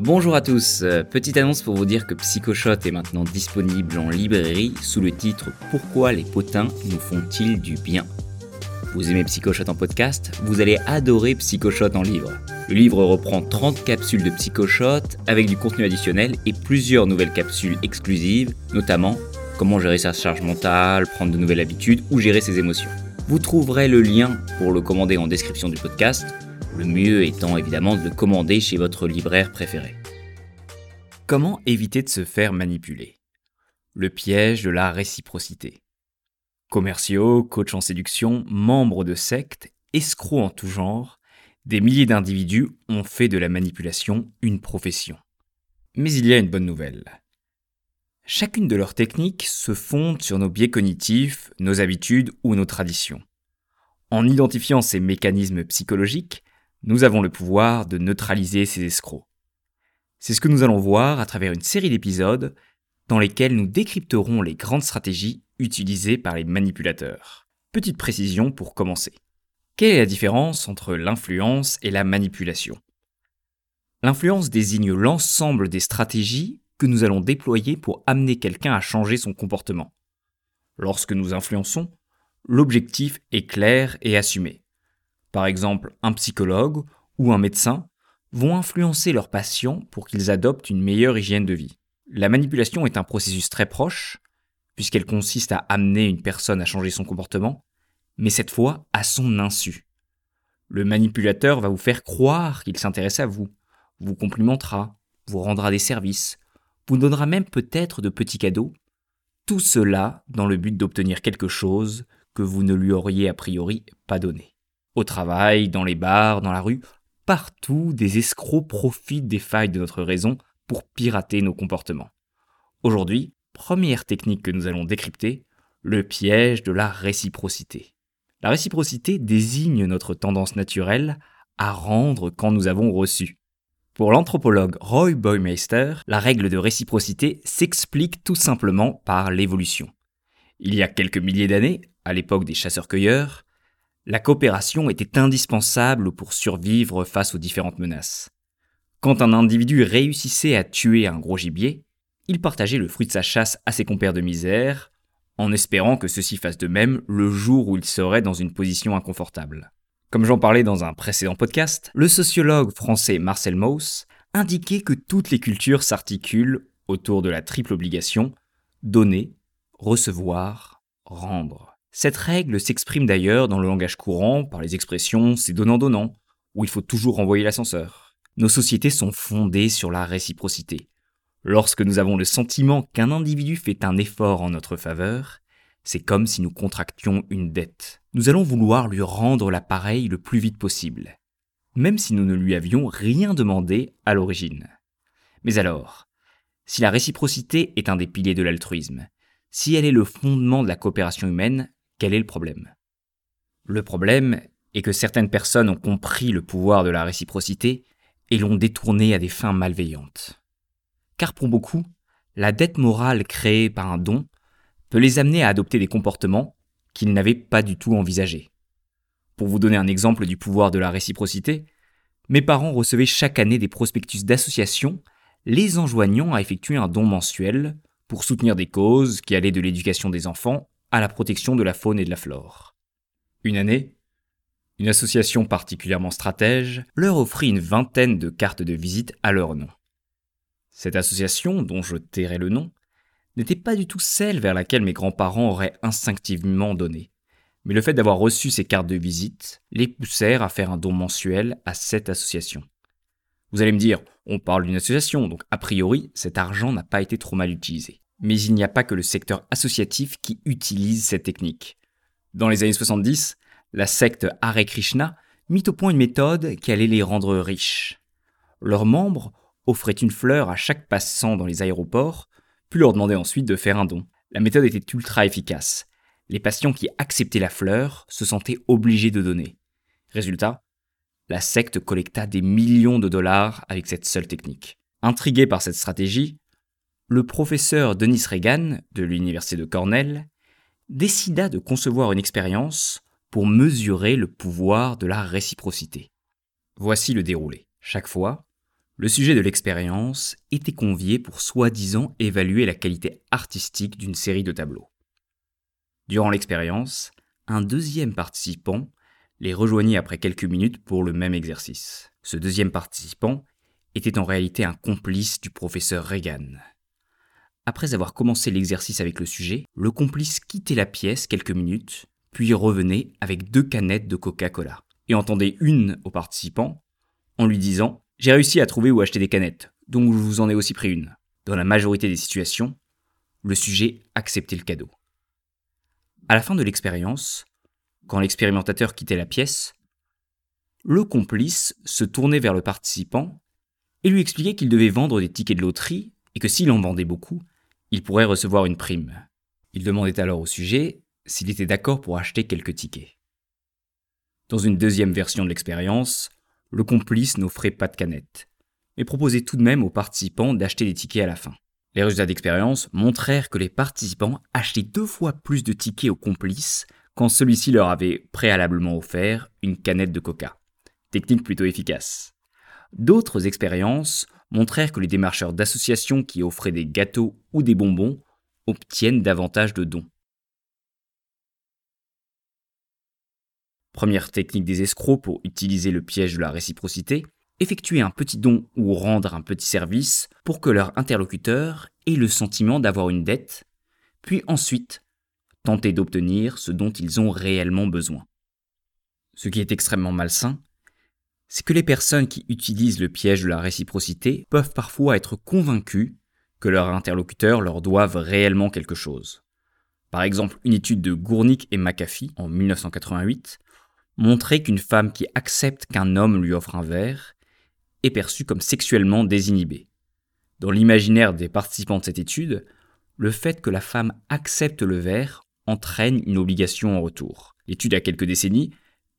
Bonjour à tous, euh, petite annonce pour vous dire que Psychoshot est maintenant disponible en librairie sous le titre Pourquoi les potins nous font-ils du bien? Vous aimez Psychoshot en podcast Vous allez adorer Psychoshot en livre. Le livre reprend 30 capsules de Psychoshot avec du contenu additionnel et plusieurs nouvelles capsules exclusives, notamment comment gérer sa charge mentale, prendre de nouvelles habitudes ou gérer ses émotions. Vous trouverez le lien pour le commander en description du podcast le mieux étant évidemment de le commander chez votre libraire préféré. Comment éviter de se faire manipuler? Le piège de la réciprocité. Commerciaux, coachs en séduction, membres de sectes, escrocs en tout genre, des milliers d'individus ont fait de la manipulation une profession. Mais il y a une bonne nouvelle. Chacune de leurs techniques se fonde sur nos biais cognitifs, nos habitudes ou nos traditions. En identifiant ces mécanismes psychologiques, nous avons le pouvoir de neutraliser ces escrocs. C'est ce que nous allons voir à travers une série d'épisodes dans lesquels nous décrypterons les grandes stratégies utilisées par les manipulateurs. Petite précision pour commencer. Quelle est la différence entre l'influence et la manipulation? L'influence désigne l'ensemble des stratégies que nous allons déployer pour amener quelqu'un à changer son comportement. Lorsque nous influençons, l'objectif est clair et assumé par exemple un psychologue ou un médecin, vont influencer leurs patients pour qu'ils adoptent une meilleure hygiène de vie. La manipulation est un processus très proche, puisqu'elle consiste à amener une personne à changer son comportement, mais cette fois à son insu. Le manipulateur va vous faire croire qu'il s'intéresse à vous, vous complimentera, vous rendra des services, vous donnera même peut-être de petits cadeaux, tout cela dans le but d'obtenir quelque chose que vous ne lui auriez a priori pas donné. Au travail, dans les bars, dans la rue, partout, des escrocs profitent des failles de notre raison pour pirater nos comportements. Aujourd'hui, première technique que nous allons décrypter, le piège de la réciprocité. La réciprocité désigne notre tendance naturelle à rendre quand nous avons reçu. Pour l'anthropologue Roy Boymeister, la règle de réciprocité s'explique tout simplement par l'évolution. Il y a quelques milliers d'années, à l'époque des chasseurs-cueilleurs, la coopération était indispensable pour survivre face aux différentes menaces. Quand un individu réussissait à tuer un gros gibier, il partageait le fruit de sa chasse à ses compères de misère, en espérant que ceux-ci fassent de même le jour où il serait dans une position inconfortable. Comme j'en parlais dans un précédent podcast, le sociologue français Marcel Mauss indiquait que toutes les cultures s'articulent autour de la triple obligation donner, recevoir, rendre. Cette règle s'exprime d'ailleurs dans le langage courant par les expressions c'est donnant-donnant, où il faut toujours renvoyer l'ascenseur. Nos sociétés sont fondées sur la réciprocité. Lorsque nous avons le sentiment qu'un individu fait un effort en notre faveur, c'est comme si nous contractions une dette. Nous allons vouloir lui rendre l'appareil le plus vite possible, même si nous ne lui avions rien demandé à l'origine. Mais alors, si la réciprocité est un des piliers de l'altruisme, si elle est le fondement de la coopération humaine, quel est le problème? Le problème est que certaines personnes ont compris le pouvoir de la réciprocité et l'ont détourné à des fins malveillantes. Car pour beaucoup, la dette morale créée par un don peut les amener à adopter des comportements qu'ils n'avaient pas du tout envisagés. Pour vous donner un exemple du pouvoir de la réciprocité, mes parents recevaient chaque année des prospectus d'associations les enjoignant à effectuer un don mensuel pour soutenir des causes qui allaient de l'éducation des enfants à la protection de la faune et de la flore. Une année, une association particulièrement stratège leur offrit une vingtaine de cartes de visite à leur nom. Cette association, dont je tairai le nom, n'était pas du tout celle vers laquelle mes grands-parents auraient instinctivement donné. Mais le fait d'avoir reçu ces cartes de visite les poussèrent à faire un don mensuel à cette association. Vous allez me dire, on parle d'une association, donc a priori, cet argent n'a pas été trop mal utilisé. Mais il n'y a pas que le secteur associatif qui utilise cette technique. Dans les années 70, la secte Hare Krishna mit au point une méthode qui allait les rendre riches. Leurs membres offraient une fleur à chaque passant dans les aéroports, puis leur demandaient ensuite de faire un don. La méthode était ultra efficace. Les patients qui acceptaient la fleur se sentaient obligés de donner. Résultat, la secte collecta des millions de dollars avec cette seule technique. Intrigué par cette stratégie, le professeur Denis Reagan de l'université de Cornell décida de concevoir une expérience pour mesurer le pouvoir de la réciprocité. Voici le déroulé. Chaque fois, Le sujet de l'expérience était convié pour soi-disant évaluer la qualité artistique d'une série de tableaux. Durant l'expérience, un deuxième participant les rejoignit après quelques minutes pour le même exercice. Ce deuxième participant était en réalité un complice du professeur Reagan. Après avoir commencé l'exercice avec le sujet, le complice quittait la pièce quelques minutes, puis revenait avec deux canettes de Coca-Cola, et entendait une au participant en lui disant J'ai réussi à trouver où acheter des canettes, donc je vous en ai aussi pris une. Dans la majorité des situations, le sujet acceptait le cadeau. À la fin de l'expérience, quand l'expérimentateur quittait la pièce, le complice se tournait vers le participant et lui expliquait qu'il devait vendre des tickets de loterie et que s'il en vendait beaucoup, il pourrait recevoir une prime. Il demandait alors au sujet s'il était d'accord pour acheter quelques tickets. Dans une deuxième version de l'expérience, le complice n'offrait pas de canette, mais proposait tout de même aux participants d'acheter des tickets à la fin. Les résultats d'expérience montrèrent que les participants achetaient deux fois plus de tickets au complice quand celui-ci leur avait préalablement offert une canette de coca. Technique plutôt efficace. D'autres expériences montrèrent que les démarcheurs d'associations qui offraient des gâteaux ou des bonbons obtiennent davantage de dons. Première technique des escrocs pour utiliser le piège de la réciprocité, effectuer un petit don ou rendre un petit service pour que leur interlocuteur ait le sentiment d'avoir une dette, puis ensuite tenter d'obtenir ce dont ils ont réellement besoin. Ce qui est extrêmement malsain, c'est que les personnes qui utilisent le piège de la réciprocité peuvent parfois être convaincues que leurs interlocuteurs leur doivent réellement quelque chose. Par exemple, une étude de Gournick et McAfee en 1988 montrait qu'une femme qui accepte qu'un homme lui offre un verre est perçue comme sexuellement désinhibée. Dans l'imaginaire des participants de cette étude, le fait que la femme accepte le verre entraîne une obligation en retour. L'étude a quelques décennies,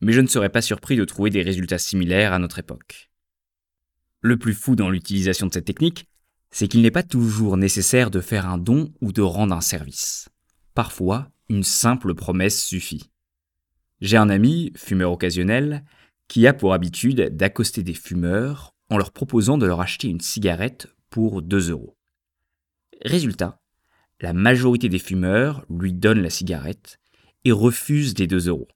mais je ne serais pas surpris de trouver des résultats similaires à notre époque. Le plus fou dans l'utilisation de cette technique, c'est qu'il n'est pas toujours nécessaire de faire un don ou de rendre un service. Parfois, une simple promesse suffit. J'ai un ami, fumeur occasionnel, qui a pour habitude d'accoster des fumeurs en leur proposant de leur acheter une cigarette pour 2 euros. Résultat, la majorité des fumeurs lui donnent la cigarette et refusent les 2 euros.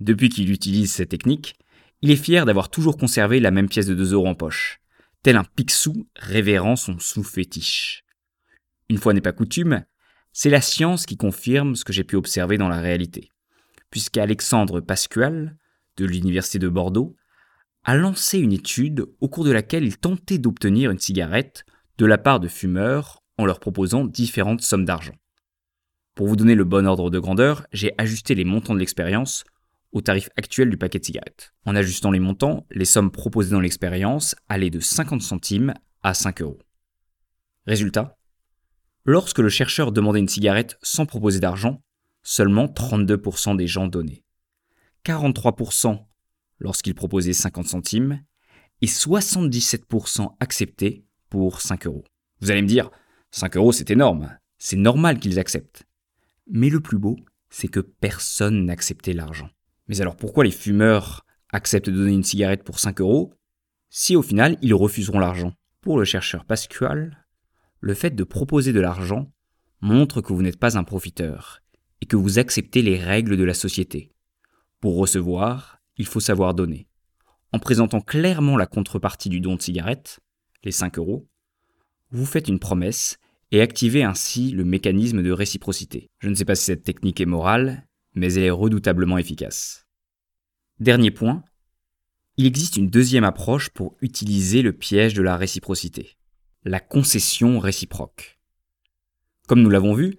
Depuis qu'il utilise cette technique, il est fier d'avoir toujours conservé la même pièce de 2 euros en poche, tel un pixou révérant son sous-fétiche. Une fois n'est pas coutume, c'est la science qui confirme ce que j'ai pu observer dans la réalité, puisqu'Alexandre Pascual, de l'Université de Bordeaux, a lancé une étude au cours de laquelle il tentait d'obtenir une cigarette de la part de fumeurs en leur proposant différentes sommes d'argent. Pour vous donner le bon ordre de grandeur, j'ai ajusté les montants de l'expérience au tarif actuel du paquet de cigarettes. En ajustant les montants, les sommes proposées dans l'expérience allaient de 50 centimes à 5 euros. Résultat Lorsque le chercheur demandait une cigarette sans proposer d'argent, seulement 32% des gens donnaient. 43% lorsqu'il proposait 50 centimes et 77% acceptaient pour 5 euros. Vous allez me dire, 5 euros, c'est énorme. C'est normal qu'ils acceptent. Mais le plus beau, c'est que personne n'acceptait l'argent. Mais alors pourquoi les fumeurs acceptent de donner une cigarette pour 5 euros si au final ils refuseront l'argent? Pour le chercheur Pascual, le fait de proposer de l'argent montre que vous n'êtes pas un profiteur et que vous acceptez les règles de la société. Pour recevoir, il faut savoir donner. En présentant clairement la contrepartie du don de cigarette, les 5 euros, vous faites une promesse et activez ainsi le mécanisme de réciprocité. Je ne sais pas si cette technique est morale, mais elle est redoutablement efficace. Dernier point, il existe une deuxième approche pour utiliser le piège de la réciprocité, la concession réciproque. Comme nous l'avons vu,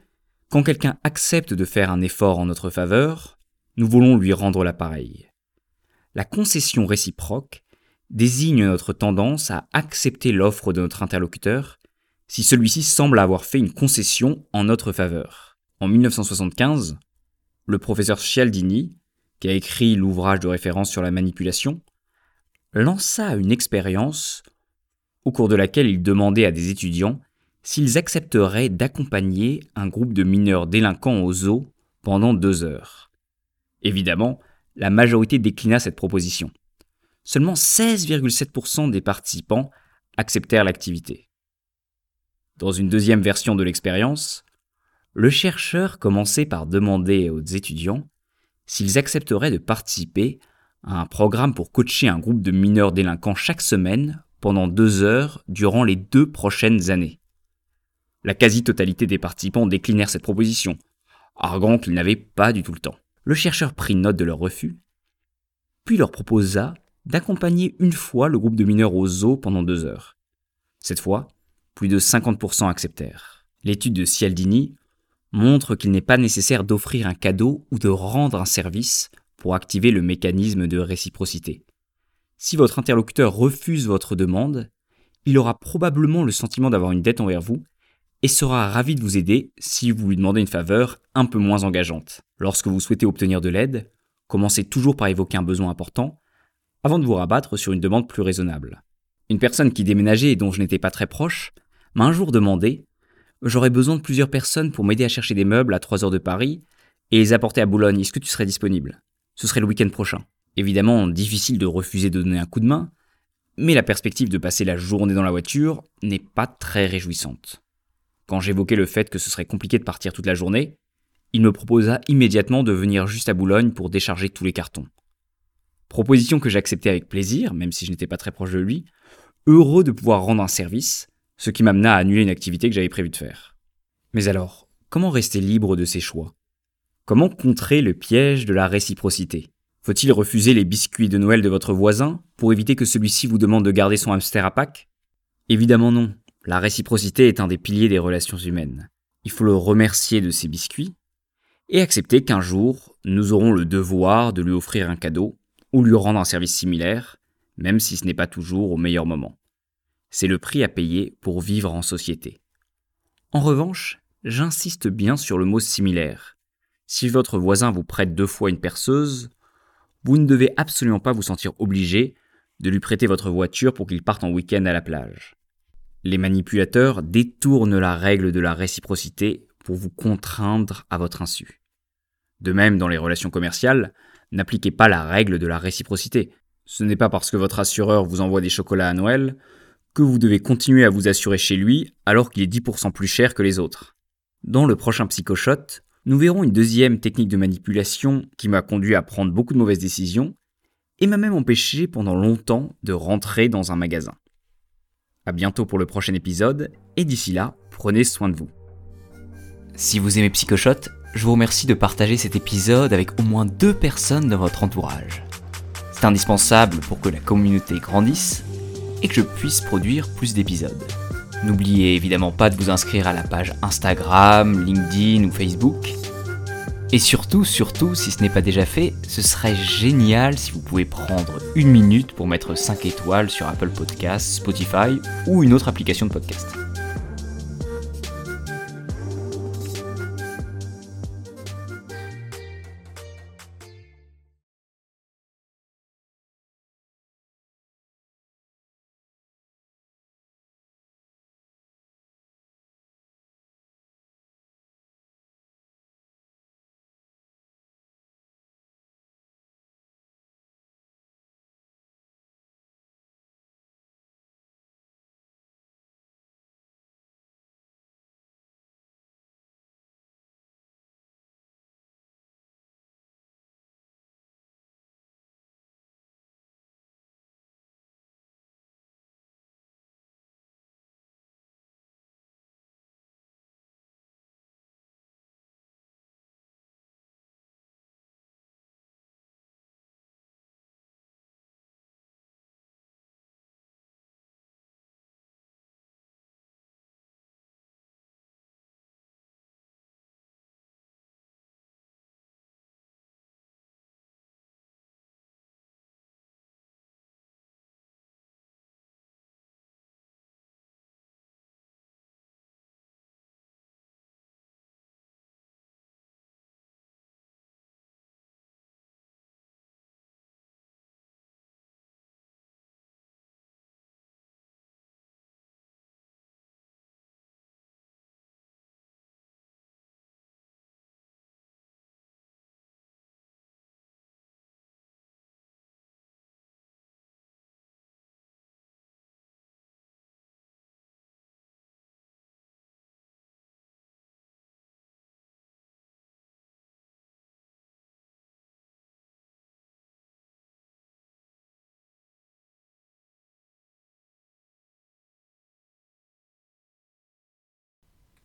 quand quelqu'un accepte de faire un effort en notre faveur, nous voulons lui rendre l'appareil. La concession réciproque désigne notre tendance à accepter l'offre de notre interlocuteur si celui-ci semble avoir fait une concession en notre faveur. En 1975, le professeur Cialdini, qui a écrit l'ouvrage de référence sur la manipulation, lança une expérience au cours de laquelle il demandait à des étudiants s'ils accepteraient d'accompagner un groupe de mineurs délinquants aux eaux pendant deux heures. Évidemment, la majorité déclina cette proposition. Seulement 16,7% des participants acceptèrent l'activité. Dans une deuxième version de l'expérience, le chercheur commençait par demander aux étudiants s'ils accepteraient de participer à un programme pour coacher un groupe de mineurs délinquants chaque semaine pendant deux heures durant les deux prochaines années. La quasi-totalité des participants déclinèrent cette proposition, arguant qu'ils n'avaient pas du tout le temps. Le chercheur prit note de leur refus, puis leur proposa d'accompagner une fois le groupe de mineurs au zoo pendant deux heures. Cette fois, plus de 50% acceptèrent. L'étude de Cialdini montre qu'il n'est pas nécessaire d'offrir un cadeau ou de rendre un service pour activer le mécanisme de réciprocité. Si votre interlocuteur refuse votre demande, il aura probablement le sentiment d'avoir une dette envers vous et sera ravi de vous aider si vous lui demandez une faveur un peu moins engageante. Lorsque vous souhaitez obtenir de l'aide, commencez toujours par évoquer un besoin important avant de vous rabattre sur une demande plus raisonnable. Une personne qui déménageait et dont je n'étais pas très proche m'a un jour demandé J'aurais besoin de plusieurs personnes pour m'aider à chercher des meubles à 3 heures de Paris et les apporter à Boulogne. Est-ce que tu serais disponible? Ce serait le week-end prochain. Évidemment, difficile de refuser de donner un coup de main, mais la perspective de passer la journée dans la voiture n'est pas très réjouissante. Quand j'évoquais le fait que ce serait compliqué de partir toute la journée, il me proposa immédiatement de venir juste à Boulogne pour décharger tous les cartons. Proposition que j'acceptais avec plaisir, même si je n'étais pas très proche de lui, heureux de pouvoir rendre un service, ce qui m'amena à annuler une activité que j'avais prévu de faire. Mais alors, comment rester libre de ses choix? Comment contrer le piège de la réciprocité? Faut-il refuser les biscuits de Noël de votre voisin pour éviter que celui-ci vous demande de garder son hamster à Pâques? Évidemment non. La réciprocité est un des piliers des relations humaines. Il faut le remercier de ses biscuits et accepter qu'un jour, nous aurons le devoir de lui offrir un cadeau ou lui rendre un service similaire, même si ce n'est pas toujours au meilleur moment. C'est le prix à payer pour vivre en société. En revanche, j'insiste bien sur le mot similaire. Si votre voisin vous prête deux fois une perceuse, vous ne devez absolument pas vous sentir obligé de lui prêter votre voiture pour qu'il parte en week-end à la plage. Les manipulateurs détournent la règle de la réciprocité pour vous contraindre à votre insu. De même, dans les relations commerciales, n'appliquez pas la règle de la réciprocité. Ce n'est pas parce que votre assureur vous envoie des chocolats à Noël que vous devez continuer à vous assurer chez lui alors qu'il est 10% plus cher que les autres. Dans le prochain psychoshot, nous verrons une deuxième technique de manipulation qui m'a conduit à prendre beaucoup de mauvaises décisions et m'a même empêché pendant longtemps de rentrer dans un magasin. À bientôt pour le prochain épisode, et d'ici là, prenez soin de vous. Si vous aimez Psychoshot, je vous remercie de partager cet épisode avec au moins deux personnes de votre entourage. C'est indispensable pour que la communauté grandisse et que je puisse produire plus d'épisodes. N'oubliez évidemment pas de vous inscrire à la page Instagram, LinkedIn ou Facebook et surtout, surtout, si ce n'est pas déjà fait, ce serait génial si vous pouvez prendre une minute pour mettre 5 étoiles sur Apple Podcasts, Spotify ou une autre application de podcast.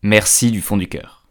Merci du fond du cœur.